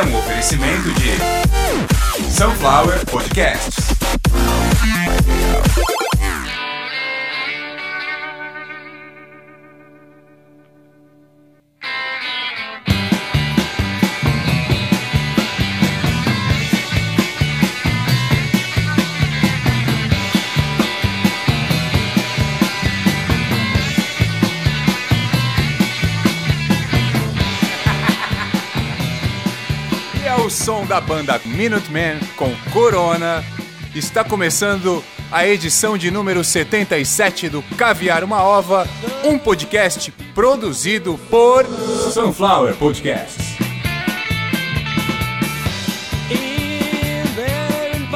é um oferecimento de Sunflower Podcasts. Da banda Minutemen com Corona. Está começando a edição de número 77 do Caviar uma Ova, um podcast produzido por Sunflower Podcasts.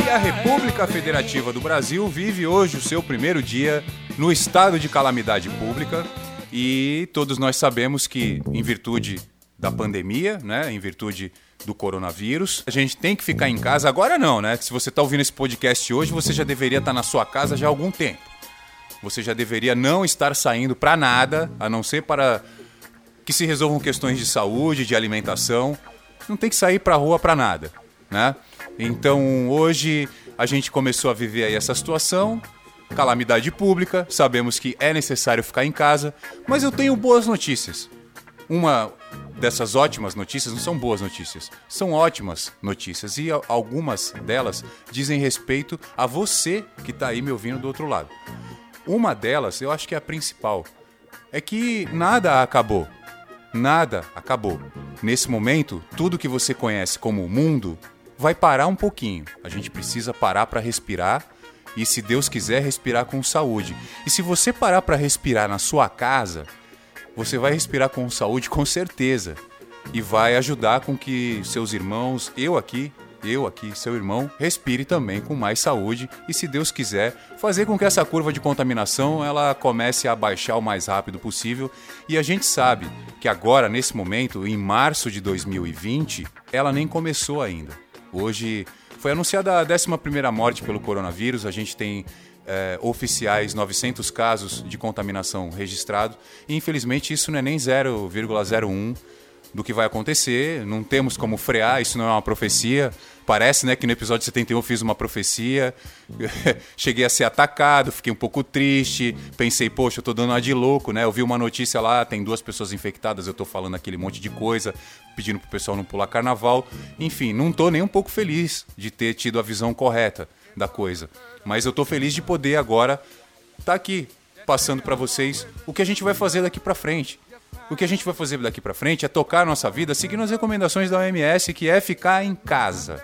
E a República Federativa do Brasil vive hoje o seu primeiro dia no estado de calamidade pública e todos nós sabemos que, em virtude da pandemia, né, em virtude do coronavírus, a gente tem que ficar em casa. Agora não, né? Se você está ouvindo esse podcast hoje, você já deveria estar na sua casa já há algum tempo. Você já deveria não estar saindo para nada, a não ser para que se resolvam questões de saúde, de alimentação. Não tem que sair para rua para nada, né? Então hoje a gente começou a viver aí essa situação, calamidade pública. Sabemos que é necessário ficar em casa, mas eu tenho boas notícias. Uma dessas ótimas notícias não são boas notícias, são ótimas notícias e algumas delas dizem respeito a você que está aí me ouvindo do outro lado. Uma delas, eu acho que é a principal, é que nada acabou. Nada acabou. Nesse momento, tudo que você conhece como mundo vai parar um pouquinho. A gente precisa parar para respirar e, se Deus quiser, respirar com saúde. E se você parar para respirar na sua casa, você vai respirar com saúde com certeza e vai ajudar com que seus irmãos, eu aqui, eu aqui, seu irmão, respire também com mais saúde e se Deus quiser, fazer com que essa curva de contaminação ela comece a baixar o mais rápido possível. E a gente sabe que agora nesse momento, em março de 2020, ela nem começou ainda. Hoje foi anunciada a 11ª morte pelo coronavírus, a gente tem é, oficiais 900 casos de contaminação registrados. E infelizmente isso não é nem 0,01 do que vai acontecer. Não temos como frear, isso não é uma profecia. Parece né, que no episódio 71 eu fiz uma profecia. Cheguei a ser atacado, fiquei um pouco triste. Pensei, poxa, eu tô dando uma de louco, né? Eu vi uma notícia lá, tem duas pessoas infectadas, eu tô falando aquele monte de coisa, pedindo pro pessoal não pular carnaval. Enfim, não tô nem um pouco feliz de ter tido a visão correta da coisa. Mas eu tô feliz de poder agora estar tá aqui passando para vocês o que a gente vai fazer daqui para frente. O que a gente vai fazer daqui para frente é tocar a nossa vida seguindo as recomendações da OMS, que é ficar em casa.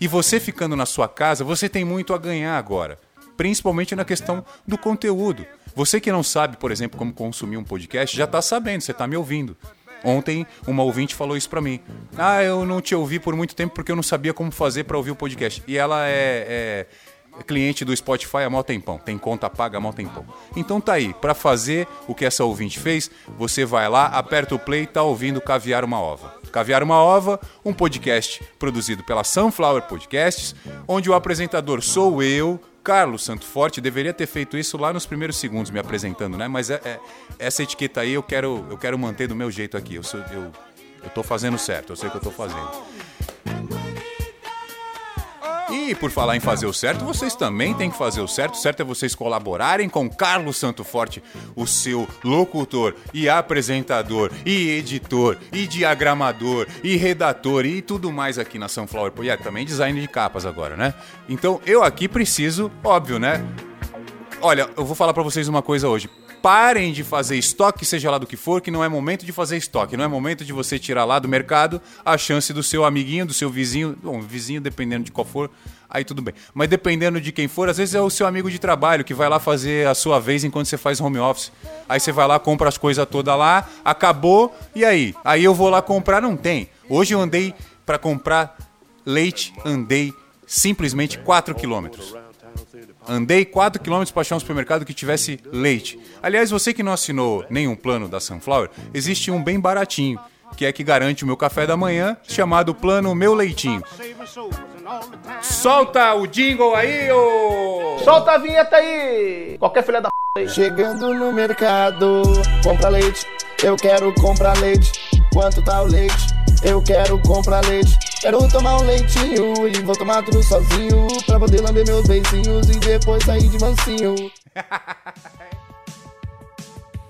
E você ficando na sua casa, você tem muito a ganhar agora, principalmente na questão do conteúdo. Você que não sabe, por exemplo, como consumir um podcast, já está sabendo, você está me ouvindo. Ontem, uma ouvinte falou isso para mim. Ah, eu não te ouvi por muito tempo porque eu não sabia como fazer para ouvir o podcast. E ela é, é cliente do Spotify há mó tempão, tem conta paga há mó tempão. Então tá aí, para fazer o que essa ouvinte fez, você vai lá, aperta o play e tá ouvindo Caviar uma Ova. Caviar uma Ova, um podcast produzido pela Sunflower Podcasts, onde o apresentador sou eu, Carlos Santo Forte, deveria ter feito isso lá nos primeiros segundos me apresentando, né? Mas é, é- essa etiqueta aí eu quero, eu quero manter do meu jeito aqui. Eu, sou, eu, eu tô fazendo certo, eu sei o que eu tô fazendo. E por falar em fazer o certo, vocês também têm que fazer o certo. O certo é vocês colaborarem com Carlos Santo Forte, o seu locutor e apresentador e editor e diagramador e redator e tudo mais aqui na Sunflower. E é, também design de capas agora, né? Então eu aqui preciso, óbvio, né? Olha, eu vou falar pra vocês uma coisa hoje. Parem de fazer estoque, seja lá do que for, que não é momento de fazer estoque. Não é momento de você tirar lá do mercado a chance do seu amiguinho, do seu vizinho. Bom, vizinho, dependendo de qual for, aí tudo bem. Mas dependendo de quem for, às vezes é o seu amigo de trabalho que vai lá fazer a sua vez enquanto você faz home office. Aí você vai lá, compra as coisas todas lá, acabou, e aí? Aí eu vou lá comprar, não tem. Hoje eu andei pra comprar leite, andei simplesmente 4 quilômetros. Andei 4 km para achar um supermercado que tivesse leite. Aliás, você que não assinou nenhum plano da Sunflower, existe um bem baratinho, que é que garante o meu café da manhã, chamado Plano Meu Leitinho. Solta o jingle aí, ô! Solta a vinheta aí! Qualquer filha da p aí. Chegando no mercado, compra leite. Eu quero comprar leite. Quanto tá o leite? Eu quero comprar leite. Quero tomar um leitinho e vou tomar tudo sozinho. Pra poder lamber meus beicinhos e depois sair de mansinho.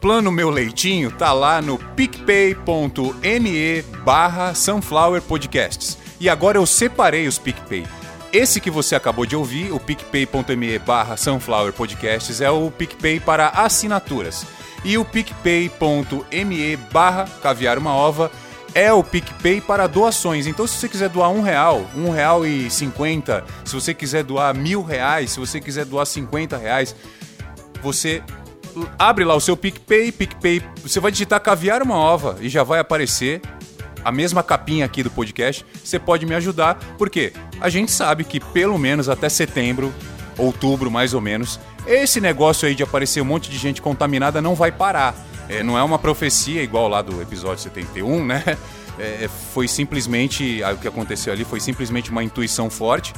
Plano Meu Leitinho tá lá no picpay.me barra Sunflower Podcasts. E agora eu separei os PicPay. Esse que você acabou de ouvir, o picpay.me barra Sunflower Podcasts, é o PicPay para assinaturas. E o picpay.me barra Caviar Uma Ova é o PicPay para doações. Então, se você quiser doar um real, um real e cinquenta, se você quiser doar mil reais, se você quiser doar cinquenta reais, você abre lá o seu PicPay, PicPay, você vai digitar Caviar Uma Ova e já vai aparecer a mesma capinha aqui do podcast. Você pode me ajudar, porque a gente sabe que pelo menos até setembro, outubro mais ou menos, esse negócio aí de aparecer um monte de gente contaminada não vai parar. É, não é uma profecia igual lá do episódio 71, né? É, foi simplesmente. O que aconteceu ali foi simplesmente uma intuição forte.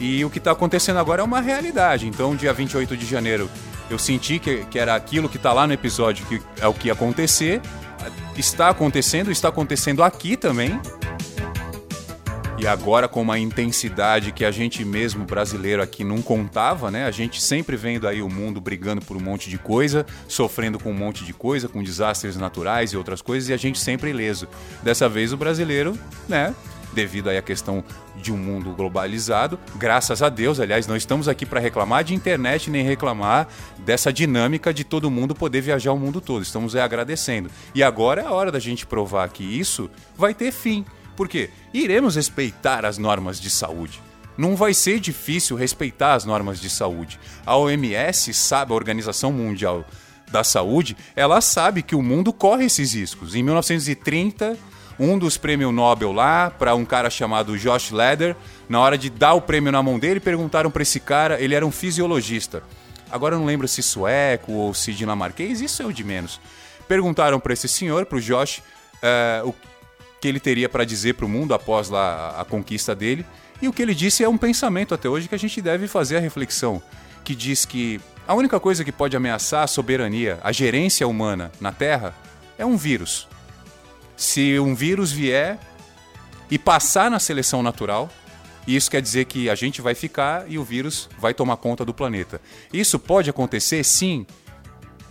E o que está acontecendo agora é uma realidade. Então, dia 28 de janeiro, eu senti que, que era aquilo que está lá no episódio, que é o que ia acontecer. Está acontecendo, está acontecendo aqui também. E agora com uma intensidade que a gente mesmo brasileiro aqui não contava, né? A gente sempre vendo aí o mundo brigando por um monte de coisa, sofrendo com um monte de coisa, com desastres naturais e outras coisas, e a gente sempre ileso. Dessa vez o brasileiro, né? Devido à questão de um mundo globalizado, graças a Deus, aliás, não estamos aqui para reclamar de internet nem reclamar dessa dinâmica de todo mundo poder viajar o mundo todo. Estamos agradecendo. E agora é a hora da gente provar que isso vai ter fim. Por quê? Iremos respeitar as normas de saúde. Não vai ser difícil respeitar as normas de saúde. A OMS sabe, a Organização Mundial da Saúde, ela sabe que o mundo corre esses riscos. Em 1930, um dos prêmios Nobel lá, para um cara chamado Josh Leder, na hora de dar o prêmio na mão dele, perguntaram para esse cara, ele era um fisiologista. Agora eu não lembro se sueco ou se dinamarquês, isso é o de menos. Perguntaram para esse senhor, para o Josh, uh, o que ele teria para dizer para o mundo após lá a conquista dele. E o que ele disse é um pensamento até hoje que a gente deve fazer a reflexão, que diz que a única coisa que pode ameaçar a soberania, a gerência humana na Terra é um vírus. Se um vírus vier e passar na seleção natural, isso quer dizer que a gente vai ficar e o vírus vai tomar conta do planeta. Isso pode acontecer, sim.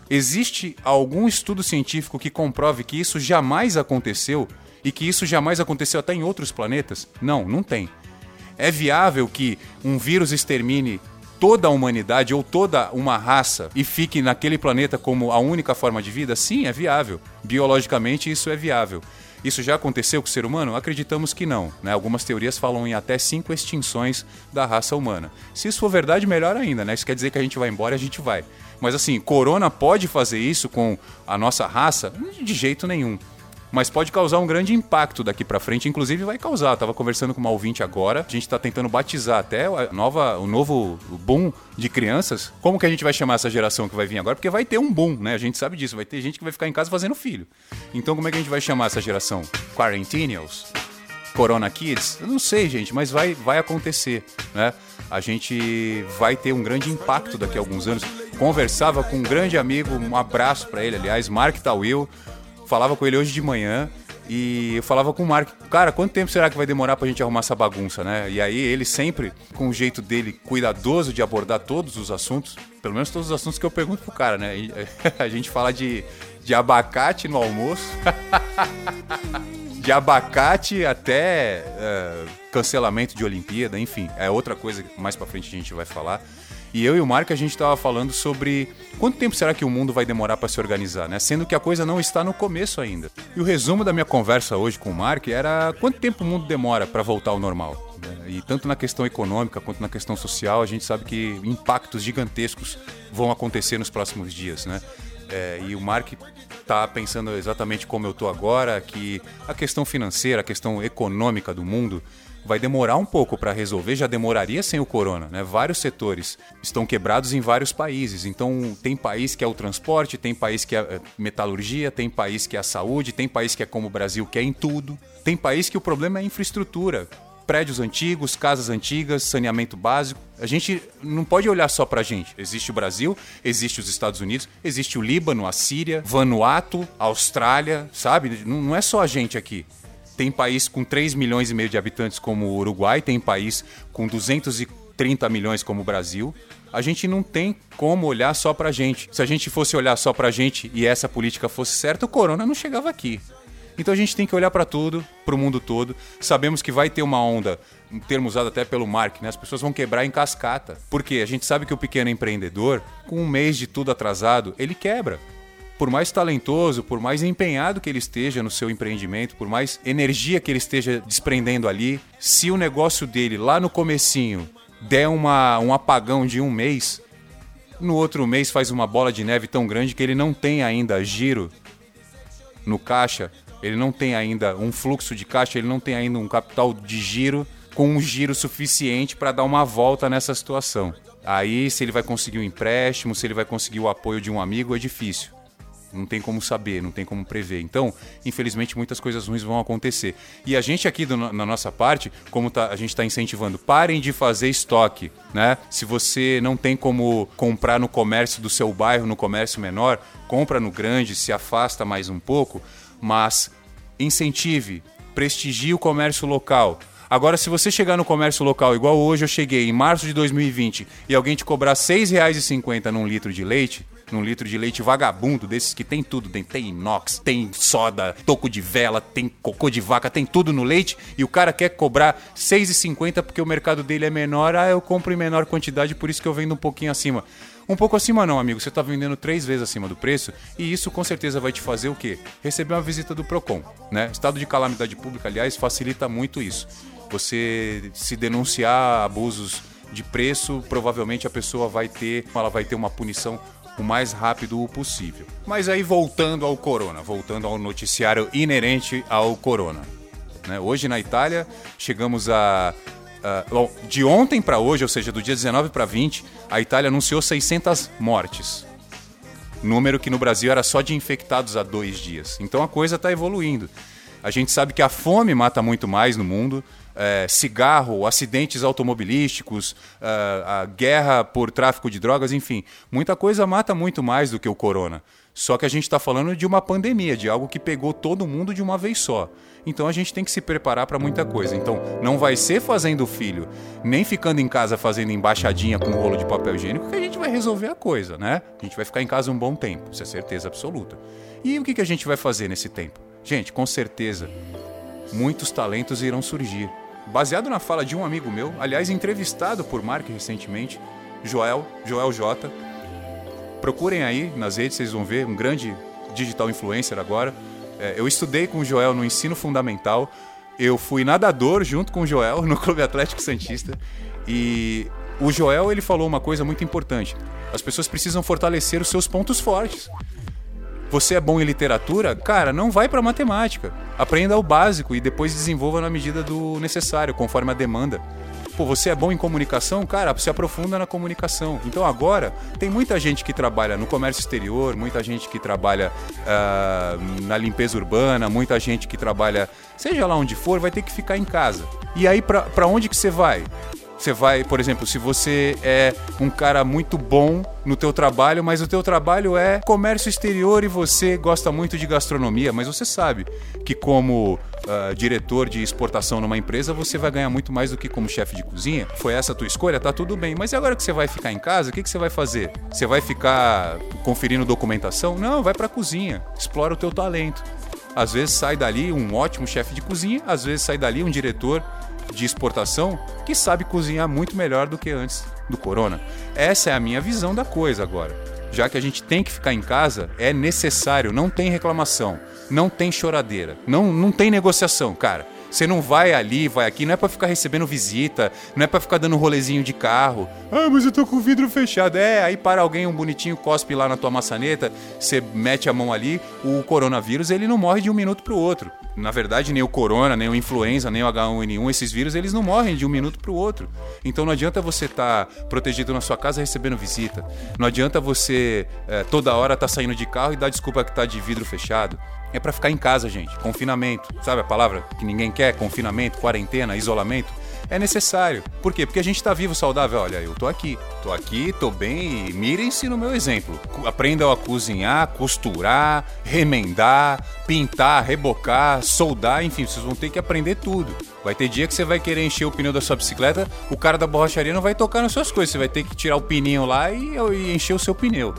Existe algum estudo científico que comprove que isso jamais aconteceu e que isso jamais aconteceu até em outros planetas? Não, não tem. É viável que um vírus extermine toda a humanidade ou toda uma raça e fique naquele planeta como a única forma de vida? Sim, é viável. Biologicamente, isso é viável. Isso já aconteceu com o ser humano? Acreditamos que não. Né? Algumas teorias falam em até cinco extinções da raça humana. Se isso for verdade, melhor ainda. Né? Isso quer dizer que a gente vai embora e a gente vai. Mas assim, Corona pode fazer isso com a nossa raça? De jeito nenhum mas pode causar um grande impacto daqui para frente, inclusive vai causar. Eu tava conversando com uma ouvinte agora, a gente está tentando batizar até a nova, o novo boom de crianças. Como que a gente vai chamar essa geração que vai vir agora? Porque vai ter um boom, né? A gente sabe disso, vai ter gente que vai ficar em casa fazendo filho. Então como é que a gente vai chamar essa geração? Quarentennials? Corona Kids? Eu não sei, gente, mas vai, vai acontecer, né? A gente vai ter um grande impacto daqui a alguns anos. Conversava com um grande amigo, um abraço para ele, aliás, Mark Tawil, falava com ele hoje de manhã e eu falava com o Mark, cara, quanto tempo será que vai demorar pra gente arrumar essa bagunça, né? E aí ele sempre, com o jeito dele cuidadoso de abordar todos os assuntos, pelo menos todos os assuntos que eu pergunto pro cara, né? a gente fala de, de abacate no almoço, de abacate até uh, cancelamento de Olimpíada, enfim, é outra coisa que mais pra frente a gente vai falar. E eu e o Marco a gente estava falando sobre quanto tempo será que o mundo vai demorar para se organizar, né? Sendo que a coisa não está no começo ainda. E o resumo da minha conversa hoje com o Marco era quanto tempo o mundo demora para voltar ao normal. Né? E tanto na questão econômica quanto na questão social, a gente sabe que impactos gigantescos vão acontecer nos próximos dias, né? É, e o Mark está pensando exatamente como eu estou agora, que a questão financeira, a questão econômica do mundo vai demorar um pouco para resolver, já demoraria sem o corona, né? Vários setores estão quebrados em vários países. Então, tem país que é o transporte, tem país que é, é metalurgia, tem país que é a saúde, tem país que é como o Brasil, que é em tudo. Tem país que o problema é a infraestrutura. Prédios antigos, casas antigas, saneamento básico. A gente não pode olhar só pra gente. Existe o Brasil, existe os Estados Unidos, existe o Líbano, a Síria, Vanuatu, a Austrália, sabe? Não é só a gente aqui. Tem país com 3 milhões e meio de habitantes como o Uruguai, tem país com 230 milhões como o Brasil. A gente não tem como olhar só pra gente. Se a gente fosse olhar só pra gente e essa política fosse certa, o corona não chegava aqui. Então a gente tem que olhar para tudo, para o mundo todo. Sabemos que vai ter uma onda, um termo usado até pelo Mark, né? As pessoas vão quebrar em cascata. Porque a gente sabe que o pequeno empreendedor, com um mês de tudo atrasado, ele quebra. Por mais talentoso, por mais empenhado que ele esteja no seu empreendimento, por mais energia que ele esteja desprendendo ali, se o negócio dele lá no comecinho der uma, um apagão de um mês, no outro mês faz uma bola de neve tão grande que ele não tem ainda giro no caixa ele não tem ainda um fluxo de caixa, ele não tem ainda um capital de giro com um giro suficiente para dar uma volta nessa situação. Aí, se ele vai conseguir um empréstimo, se ele vai conseguir o apoio de um amigo, é difícil. Não tem como saber, não tem como prever. Então, infelizmente, muitas coisas ruins vão acontecer. E a gente aqui do, na nossa parte, como tá, a gente está incentivando, parem de fazer estoque. Né? Se você não tem como comprar no comércio do seu bairro, no comércio menor, compra no grande, se afasta mais um pouco mas incentive, prestigie o comércio local. Agora, se você chegar no comércio local, igual hoje eu cheguei, em março de 2020, e alguém te cobrar R$ 6,50 num litro de leite, num litro de leite vagabundo, desses que tem tudo, tem, tem inox, tem soda, toco de vela, tem cocô de vaca, tem tudo no leite, e o cara quer cobrar R$ 6,50 porque o mercado dele é menor, ah, eu compro em menor quantidade, por isso que eu vendo um pouquinho acima. Um pouco acima não, amigo. Você está vendendo três vezes acima do preço e isso com certeza vai te fazer o quê? Receber uma visita do Procon, né? Estado de calamidade pública, aliás, facilita muito isso. Você se denunciar abusos de preço, provavelmente a pessoa vai ter, ela vai ter uma punição o mais rápido possível. Mas aí voltando ao corona, voltando ao noticiário inerente ao corona. Né? Hoje na Itália chegamos a bom, de ontem para hoje, ou seja, do dia 19 para 20, a Itália anunciou 600 mortes. Número que no Brasil era só de infectados há dois dias. Então a coisa está evoluindo. A gente sabe que a fome mata muito mais no mundo. É, cigarro, acidentes automobilísticos, uh, a guerra por tráfico de drogas, enfim, muita coisa mata muito mais do que o corona. Só que a gente está falando de uma pandemia, de algo que pegou todo mundo de uma vez só. Então a gente tem que se preparar para muita coisa. Então não vai ser fazendo filho, nem ficando em casa fazendo embaixadinha com um rolo de papel higiênico que a gente vai resolver a coisa, né? A gente vai ficar em casa um bom tempo, isso é certeza absoluta. E o que, que a gente vai fazer nesse tempo? Gente, com certeza, muitos talentos irão surgir. Baseado na fala de um amigo meu, aliás, entrevistado por Mark recentemente, Joel, Joel J Procurem aí nas redes, vocês vão ver, um grande digital influencer agora. É, eu estudei com o Joel no ensino fundamental. Eu fui nadador junto com o Joel no Clube Atlético Santista. E o Joel ele falou uma coisa muito importante. As pessoas precisam fortalecer os seus pontos fortes. Você é bom em literatura? Cara, não vai para matemática. Aprenda o básico e depois desenvolva na medida do necessário, conforme a demanda. Pô, você é bom em comunicação? Cara, se aprofunda na comunicação. Então agora, tem muita gente que trabalha no comércio exterior, muita gente que trabalha uh, na limpeza urbana, muita gente que trabalha, seja lá onde for, vai ter que ficar em casa. E aí, para onde que você vai? Você vai, por exemplo, se você é um cara muito bom no teu trabalho, mas o teu trabalho é comércio exterior e você gosta muito de gastronomia, mas você sabe que como uh, diretor de exportação numa empresa, você vai ganhar muito mais do que como chefe de cozinha. Foi essa a tua escolha? Tá tudo bem. Mas e agora que você vai ficar em casa, o que, que você vai fazer? Você vai ficar conferindo documentação? Não, vai pra cozinha. Explora o teu talento. Às vezes sai dali um ótimo chefe de cozinha, às vezes sai dali um diretor de exportação que sabe cozinhar muito melhor do que antes do corona. Essa é a minha visão da coisa agora. Já que a gente tem que ficar em casa, é necessário, não tem reclamação, não tem choradeira, não, não tem negociação, cara. Você não vai ali, vai aqui, não é para ficar recebendo visita, não é para ficar dando rolezinho de carro. Ah, mas eu tô com o vidro fechado. É, aí para alguém um bonitinho cospe lá na tua maçaneta, você mete a mão ali, o coronavírus ele não morre de um minuto pro outro. Na verdade, nem o corona, nem o influenza, nem o H1N1, esses vírus, eles não morrem de um minuto pro outro. Então não adianta você estar tá protegido na sua casa recebendo visita. Não adianta você é, toda hora tá saindo de carro e dar desculpa que tá de vidro fechado. É para ficar em casa, gente. Confinamento. Sabe a palavra que ninguém quer? Confinamento, quarentena, isolamento é necessário. Por quê? Porque a gente está vivo, saudável. Olha, eu tô aqui, tô aqui, tô bem e mirem-se no meu exemplo. Aprendam a cozinhar, costurar, remendar, pintar, rebocar, soldar, enfim, vocês vão ter que aprender tudo. Vai ter dia que você vai querer encher o pneu da sua bicicleta, o cara da borracharia não vai tocar nas suas coisas, você vai ter que tirar o pininho lá e, e encher o seu pneu.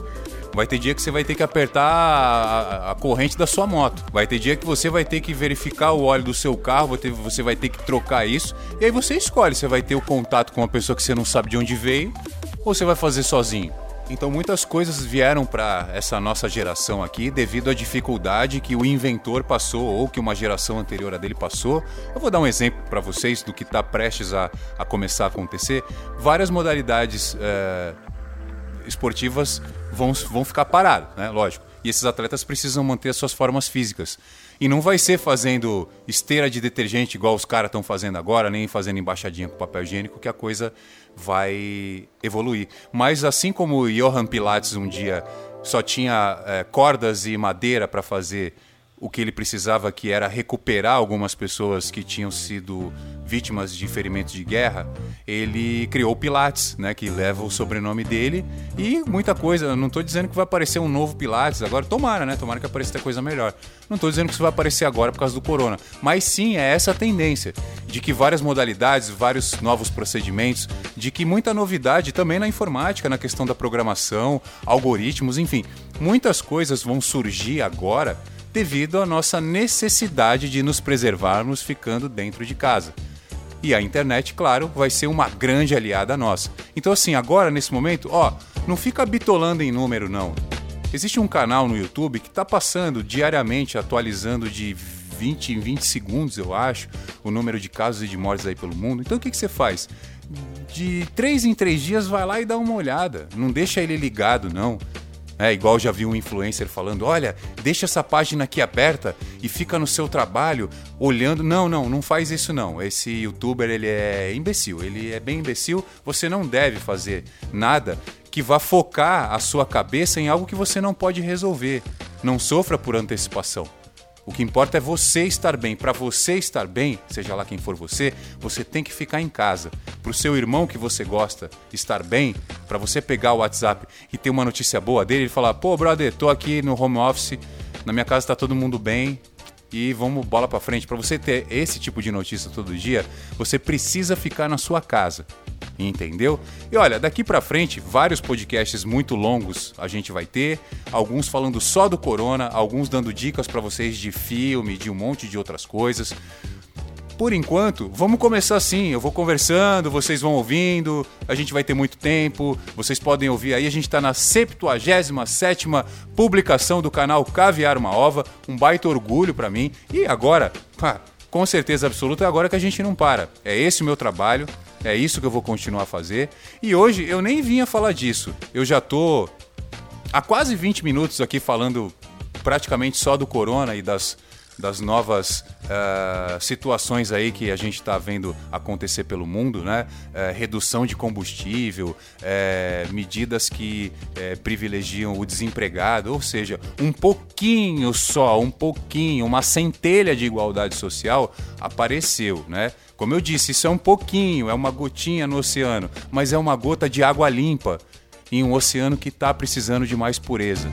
Vai ter dia que você vai ter que apertar a, a, corrente da sua moto. Vai ter dia que você vai ter que verificar o óleo do seu carro, você vai ter que trocar isso. E aí você escolhe, você vai ter o contato com uma pessoa que você não sabe de onde veio ou você vai fazer sozinho. Então muitas coisas vieram para essa nossa geração aqui devido à dificuldade que o inventor passou ou que uma geração anterior a dele passou. Eu vou dar um exemplo para vocês do que está prestes a, a, começar a acontecer. Várias modalidades é, esportivas vão, vão ficar paradas, né? Lógico. E esses atletas precisam manter as suas formas físicas. E não vai ser fazendo esteira de detergente igual os caras estão fazendo agora, nem fazendo embaixadinha com papel higiênico, que a coisa vai evoluir. Mas assim como o Johan Pilates um dia só tinha é, cordas e madeira para fazer o que ele precisava, que era recuperar algumas pessoas que tinham sido vítimas de ferimentos de guerra, ele criou o Pilates, né, que leva o sobrenome dele e muita coisa. Não estou dizendo que vai aparecer um novo Pilates agora, tomara, né? Tomara que apareça coisa melhor. Não estou dizendo que isso vai aparecer agora por causa do corona, mas sim é essa tendência de que várias modalidades, vários novos procedimentos, de que muita novidade também na informática, na questão da programação, algoritmos, enfim, muitas coisas vão surgir agora devido à nossa necessidade de nos preservarmos ficando dentro de casa. E a internet, claro, vai ser uma grande aliada nossa. Então, assim, agora, nesse momento, ó, não fica bitolando em número, não. Existe um canal no YouTube que está passando diariamente, atualizando de 20 em 20 segundos, eu acho, o número de casos e de mortes aí pelo mundo. Então, o que, que você faz? De três em três dias, vai lá e dá uma olhada. Não deixa ele ligado, não. É igual já vi um influencer falando: olha, deixa essa página aqui aberta e fica no seu trabalho olhando. Não, não, não faz isso não. Esse youtuber ele é imbecil, ele é bem imbecil. Você não deve fazer nada que vá focar a sua cabeça em algo que você não pode resolver. Não sofra por antecipação. O que importa é você estar bem. Para você estar bem, seja lá quem for você, você tem que ficar em casa. Para o seu irmão que você gosta estar bem, para você pegar o WhatsApp e ter uma notícia boa dele e falar: pô, brother, tô aqui no home office, na minha casa tá todo mundo bem, e vamos bola para frente. Para você ter esse tipo de notícia todo dia, você precisa ficar na sua casa. Entendeu? E olha, daqui para frente, vários podcasts muito longos a gente vai ter, alguns falando só do corona, alguns dando dicas para vocês de filme, de um monte de outras coisas. Por enquanto, vamos começar assim. Eu vou conversando, vocês vão ouvindo, a gente vai ter muito tempo, vocês podem ouvir aí. A gente está na 77 publicação do canal Caviar uma Ova, um baita orgulho para mim. E agora, pá, com certeza absoluta, é agora que a gente não para. É esse o meu trabalho, é isso que eu vou continuar a fazer. E hoje eu nem vinha falar disso. Eu já tô há quase 20 minutos aqui falando praticamente só do corona e das das novas uh, situações aí que a gente está vendo acontecer pelo mundo, né? Uh, redução de combustível, uh, medidas que privilegiam o desempregado, ou seja, um pouquinho só, um pouquinho, uma centelha de igualdade social apareceu, né? Como eu disse, isso é um pouquinho, é uma gotinha no oceano, mas é uma gota de água limpa em um oceano que está precisando de mais pureza.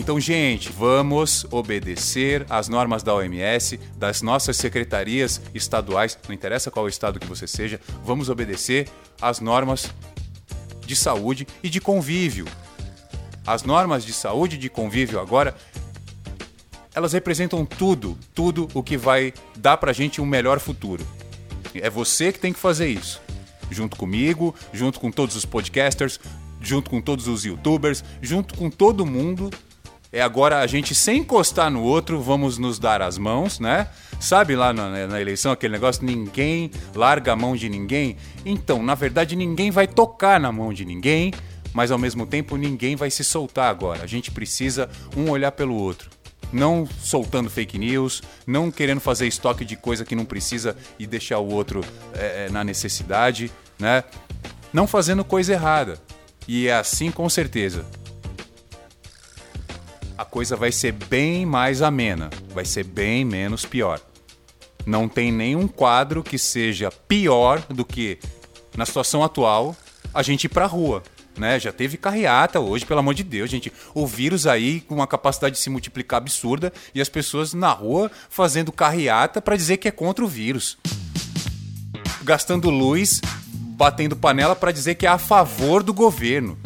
Então, gente, vamos obedecer às normas da OMS, das nossas secretarias estaduais, não interessa qual estado que você seja, vamos obedecer às normas de saúde e de convívio. As normas de saúde e de convívio agora elas representam tudo, tudo o que vai dar pra gente um melhor futuro. É você que tem que fazer isso. Junto comigo, junto com todos os podcasters, junto com todos os youtubers, junto com todo mundo é agora a gente, sem encostar no outro, vamos nos dar as mãos, né? Sabe lá na, na, eleição aquele negócio, ninguém larga a mão de ninguém? Então, na verdade, ninguém vai tocar na mão de ninguém, mas ao mesmo tempo ninguém vai se soltar agora. A gente precisa um olhar pelo outro. Não soltando fake news, não querendo fazer estoque de coisa que não precisa e deixar o outro é, na necessidade, né? Não fazendo coisa errada. E é assim com certeza a coisa vai ser bem mais amena, vai ser bem menos pior. Não tem nenhum quadro que seja pior do que, na situação atual, a gente ir pra rua. Né? Já teve carreata hoje, pelo amor de Deus, gente. O vírus aí com uma capacidade de se multiplicar absurda e as pessoas na rua fazendo carreata para dizer que é contra o vírus. Gastando luz, batendo panela para dizer que é a favor do governo.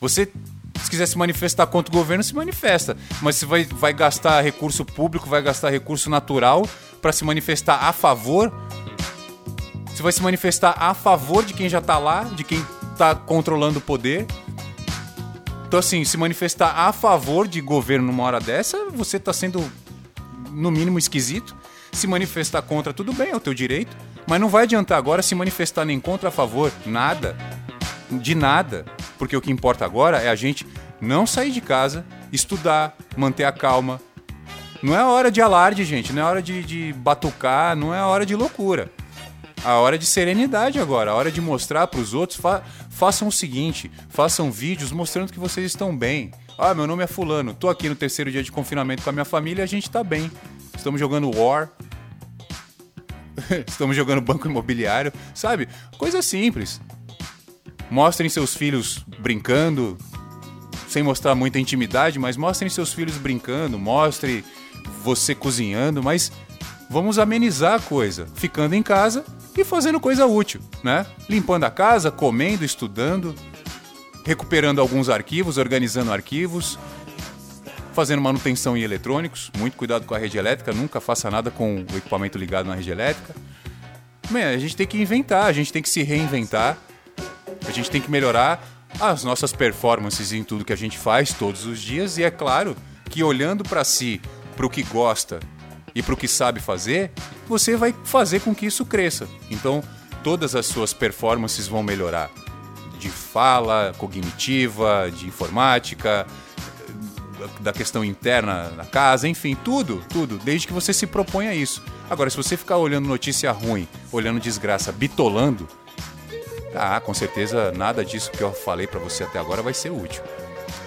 Você se quiser se manifestar contra o governo, se manifesta. Mas se vai, vai gastar recurso público, vai gastar recurso natural para se manifestar a favor. Você vai se manifestar a favor de quem já tá lá, de quem tá controlando o poder. Então, assim, se manifestar a favor de governo numa hora dessa, você tá sendo, no mínimo, esquisito. Se manifestar contra, tudo bem, é o teu direito. Mas não vai adiantar agora se manifestar nem contra a favor, nada. De nada. Porque o que importa agora é a gente não sair de casa, estudar, manter a calma. Não é hora de alarde, gente. Não é hora de, de batucar, não é hora de loucura. A hora de serenidade agora, a hora de mostrar para os outros. Fa façam o seguinte: façam vídeos mostrando que vocês estão bem. Ah, meu nome é Fulano, tô aqui no terceiro dia de confinamento com a minha família e a gente tá bem. Estamos jogando War. Estamos jogando banco imobiliário, sabe? Coisa simples. Mostrem seus filhos brincando, sem mostrar muita intimidade, mas mostrem seus filhos brincando, mostre você cozinhando, mas vamos amenizar a coisa, ficando em casa e fazendo coisa útil, né? Limpando a casa, comendo, estudando, recuperando alguns arquivos, organizando arquivos, fazendo manutenção em eletrônicos, muito cuidado com a rede elétrica, nunca faça nada com o equipamento ligado na rede elétrica. A gente tem que inventar, a gente tem que se reinventar, a gente tem que melhorar as nossas performances em tudo que a gente faz todos os dias e é claro que olhando para si, para o que gosta e para o que sabe fazer, você vai fazer com que isso cresça. Então, todas as suas performances vão melhorar. De fala, cognitiva, de informática, da questão interna na casa, enfim, tudo, tudo, desde que você se proponha a isso. Agora, se você ficar olhando notícia ruim, olhando desgraça, bitolando, ah, com certeza nada disso que eu falei para você até agora vai ser útil.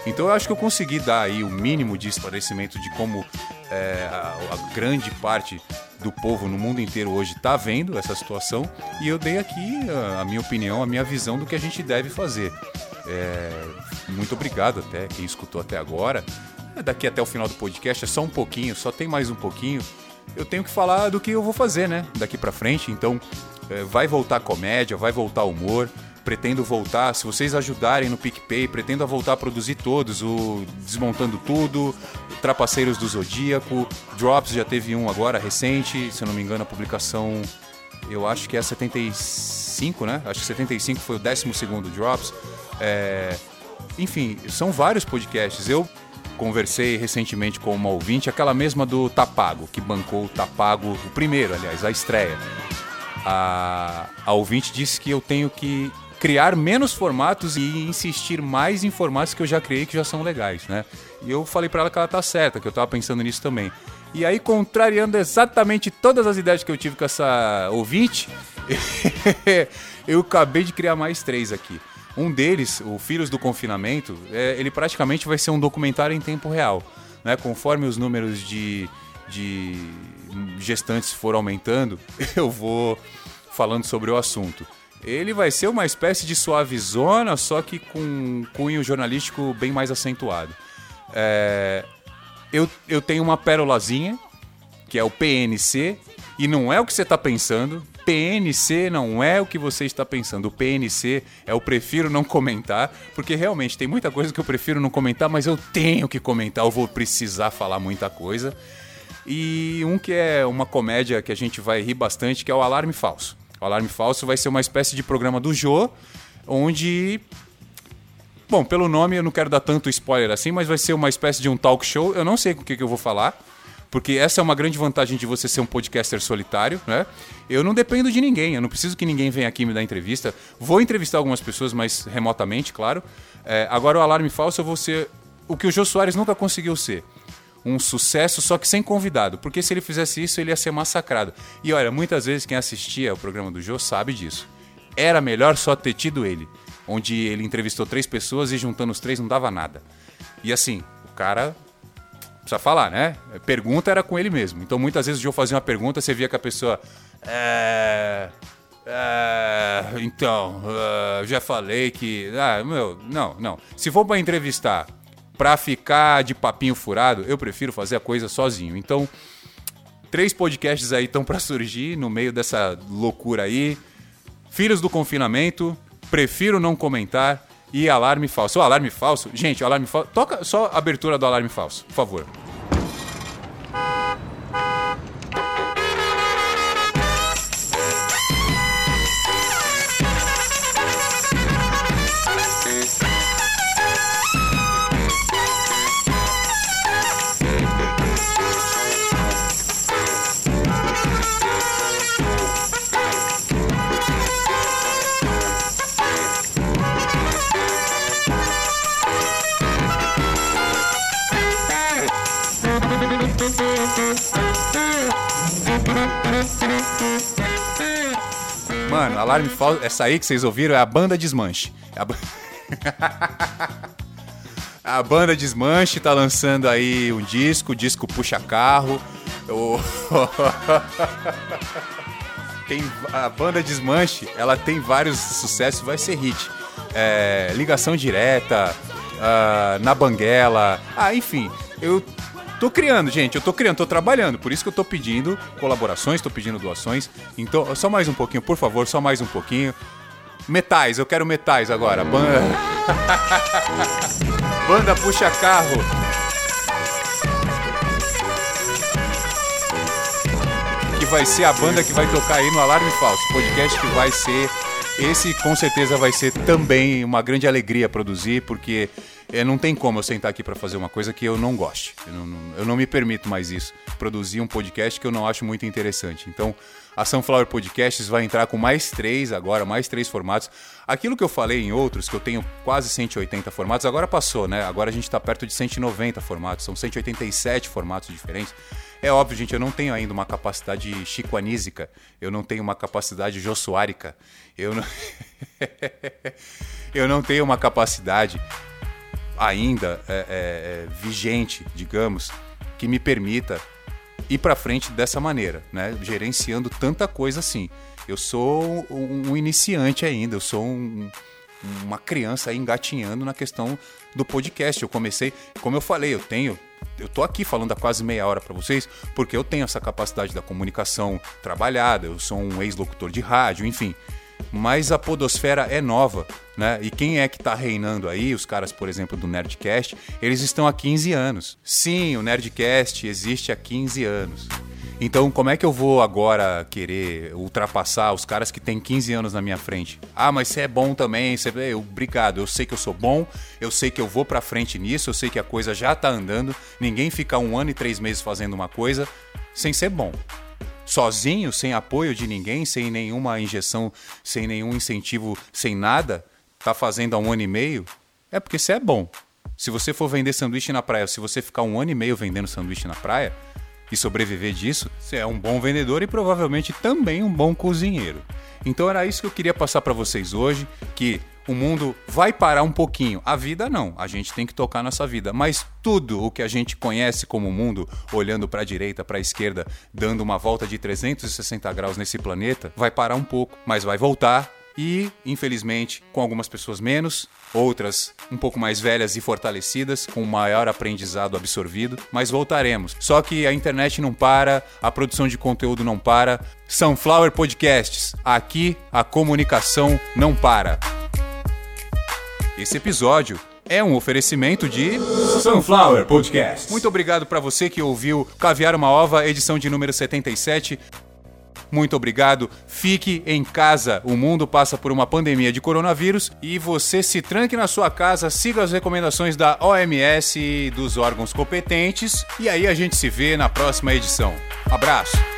Então eu acho que eu consegui dar aí o mínimo de esclarecimento de como é, a, a, grande parte do povo no mundo inteiro hoje está vendo essa situação e eu dei aqui a, a, minha opinião, a minha visão do que a gente deve fazer. É, muito obrigado até quem escutou até agora. É, daqui até o final do podcast é só um pouquinho, só tem mais um pouquinho. Eu tenho que falar do que eu vou fazer, né? Daqui para frente. Então vai voltar comédia, vai voltar humor pretendo voltar, se vocês ajudarem no PicPay, pretendo voltar a produzir todos, o Desmontando Tudo, Trapaceiros do Zodíaco, Drops já teve um agora, recente, se eu não me engano a publicação, eu acho que é 75, né? Acho que 75 foi o 12 Drops. É... Enfim, são vários podcasts. Eu conversei recentemente com uma ouvinte, aquela mesma do Tapago, que bancou o Tapago, o primeiro, aliás, a estreia. A, a ouvinte disse que eu tenho que criar menos formatos e insistir mais em formatos que eu já criei que já são legais, né? E eu falei para ela que ela tá certa, que eu tava pensando nisso também. E aí, contrariando exatamente todas as ideias que eu tive com essa ouvinte, eu acabei de criar mais três aqui. Um deles, o Filhos do Confinamento, é, ele praticamente vai ser um documentário em tempo real. Né? Conforme os números de, de gestantes for aumentando, eu vou falando sobre o assunto. Ele vai ser uma espécie de suavizona, só que com um cunho jornalístico bem mais acentuado. É, eu, eu tenho uma pérolazinha, que é o PNC, e não é o que você está pensando. PNC não é o que você está pensando. O PNC é o prefiro não comentar, porque realmente tem muita coisa que eu prefiro não comentar, mas eu tenho que comentar, eu vou precisar falar muita coisa. E um que é uma comédia que a gente vai rir bastante, que é o Alarme Falso. O Alarme Falso vai ser uma espécie de programa do Jô, onde. Bom, pelo nome eu não quero dar tanto spoiler assim, mas vai ser uma espécie de um talk show. Eu não sei com o que, que eu vou falar, porque essa é uma grande vantagem de você ser um podcaster solitário, né? Eu não dependo de ninguém, eu não preciso que ninguém venha aqui me dar entrevista. Vou entrevistar algumas pessoas, mas remotamente, claro. É, agora o Alarme Falso eu vou ser o que o Jô Soares nunca conseguiu ser um sucesso, só que sem convidado. Porque se ele fizesse isso, ele ia ser massacrado. E olha, muitas vezes quem assistia ao programa do Jô sabe disso. Era melhor só ter tido ele. Onde ele entrevistou três pessoas e juntando os três não dava nada. E assim, o cara precisa falar, né? Pergunta era com ele mesmo. Então muitas vezes o Joe fazia uma pergunta, você via que a pessoa. É. É, então, uh, já falei que. Ah, meu, não, não. Se for para entrevistar pra ficar de papinho furado, eu prefiro fazer a coisa sozinho. Então, três podcasts aí estão para surgir no meio dessa loucura aí. Filhos do confinamento, prefiro não comentar e alarme falso. O alarme falso, gente, o alarme falso. Toca só a abertura do alarme falso, por favor. Mano, alarme falso. Essa aí que vocês ouviram é a banda Desmanche. É a, ba- a banda Desmanche tá lançando aí um disco, o disco Puxa Carro. O- tem a banda Desmanche, ela tem vários sucessos, vai ser hit. É, ligação direta, ah, na banguela, ah, enfim, eu tô criando, gente, eu tô criando, tô trabalhando, por isso que eu tô pedindo colaborações, tô pedindo doações. Então, só mais um pouquinho, por favor, só mais um pouquinho. Metais, eu quero metais agora. Banda, banda puxa carro. que vai ser a banda que vai tocar aí no Alarme Falso. Podcast que vai ser. Esse com certeza vai ser também uma grande alegria produzir, porque é, não tem como eu sentar aqui para fazer uma coisa que eu não goste. Eu não, não- eu não me permito mais isso. Produzir um podcast que eu não acho muito interessante. Então, a Sunflower Podcasts vai entrar com mais três agora, mais três formatos. Aquilo que eu falei em outros, que eu tenho quase 180 formatos, agora passou, né? Agora a gente está perto de 190 formatos, são 187 formatos diferentes. É óbvio, gente, eu não tenho ainda uma capacidade chicoanísica, eu não tenho uma capacidade jossuárica, eu não... eu não tenho uma capacidade ainda é, é, é, vigente, digamos, que me permita ir para frente dessa maneira, né? Gerenciando tanta coisa assim. Eu sou um, iniciante ainda, eu sou um- uma criança aí engatinhando na questão do podcast. Eu comecei, como eu falei, eu tenho, eu tô aqui falando há quase meia hora para vocês, porque eu tenho essa capacidade da comunicação trabalhada, eu sou um ex-locutor de rádio, enfim. Mas a podosfera é nova, né? E quem é que tá reinando aí? Os caras, por exemplo, do Nerdcast, eles estão há 15 anos. Sim, o Nerdcast existe há 15 anos. Então, como é que eu vou agora querer ultrapassar os caras que têm 15 anos na minha frente? Ah, mas você é bom também, você... eu, obrigado, eu sei que eu sou bom, eu sei que eu vou pra frente nisso, eu sei que a coisa já tá andando, ninguém fica um ano e três meses fazendo uma coisa sem ser bom sozinho, sem apoio de ninguém, sem nenhuma injeção, sem nenhum incentivo, sem nada, tá fazendo há um ano e meio, é porque você é bom. Se você for vender sanduíche na praia, se você ficar um ano e meio vendendo sanduíche na praia e sobreviver disso, você é um bom vendedor e provavelmente também um bom cozinheiro. Então era isso que eu queria passar para vocês hoje, que o mundo vai parar um pouquinho. A vida não, a gente tem que tocar nossa vida, mas tudo o que a gente conhece como mundo, olhando para a direita, para a esquerda, dando uma volta de 360 graus nesse planeta, vai parar um pouco, mas vai voltar e, infelizmente, com algumas pessoas menos, outras um pouco mais velhas e fortalecidas, com maior aprendizado absorvido, mas voltaremos. Só que a internet não para, a produção de conteúdo não para. Sunflower Podcasts, aqui a comunicação não para. Esse episódio é um oferecimento de Sunflower Podcast. muito obrigado para você que ouviu Caviar uma Ova, edição de número 77. Muito obrigado. Fique em casa. O mundo passa por uma pandemia de coronavírus e você se tranque na sua casa, siga as recomendações da OMS e dos órgãos competentes. E aí a gente se vê na próxima edição. Abraço.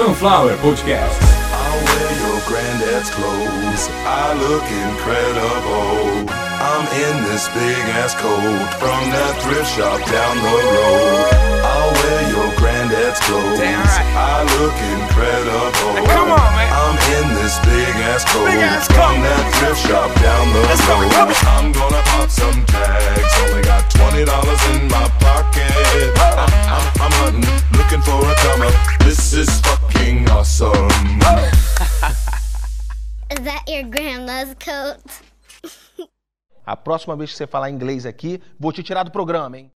Sunflower Podcast. I wear your granddad's clothes. I look incredible. I'm in this big ass coat from that thrift shop down the road. I wear your granddad's clothes. Damn right. I look incredible. Come on, man. I'm in this big ass coat. Big ass From coat. that thrift shop down the Let's go, road. come on. I'm gonna pop some tags. Only got twenty dollars in my pocket. I, I'm, I'm hunting, looking for a come up. This is fucking awesome. Is that your grandma's coat? A próxima vez que você falar inglês aqui, vou te tirar do programa, hein?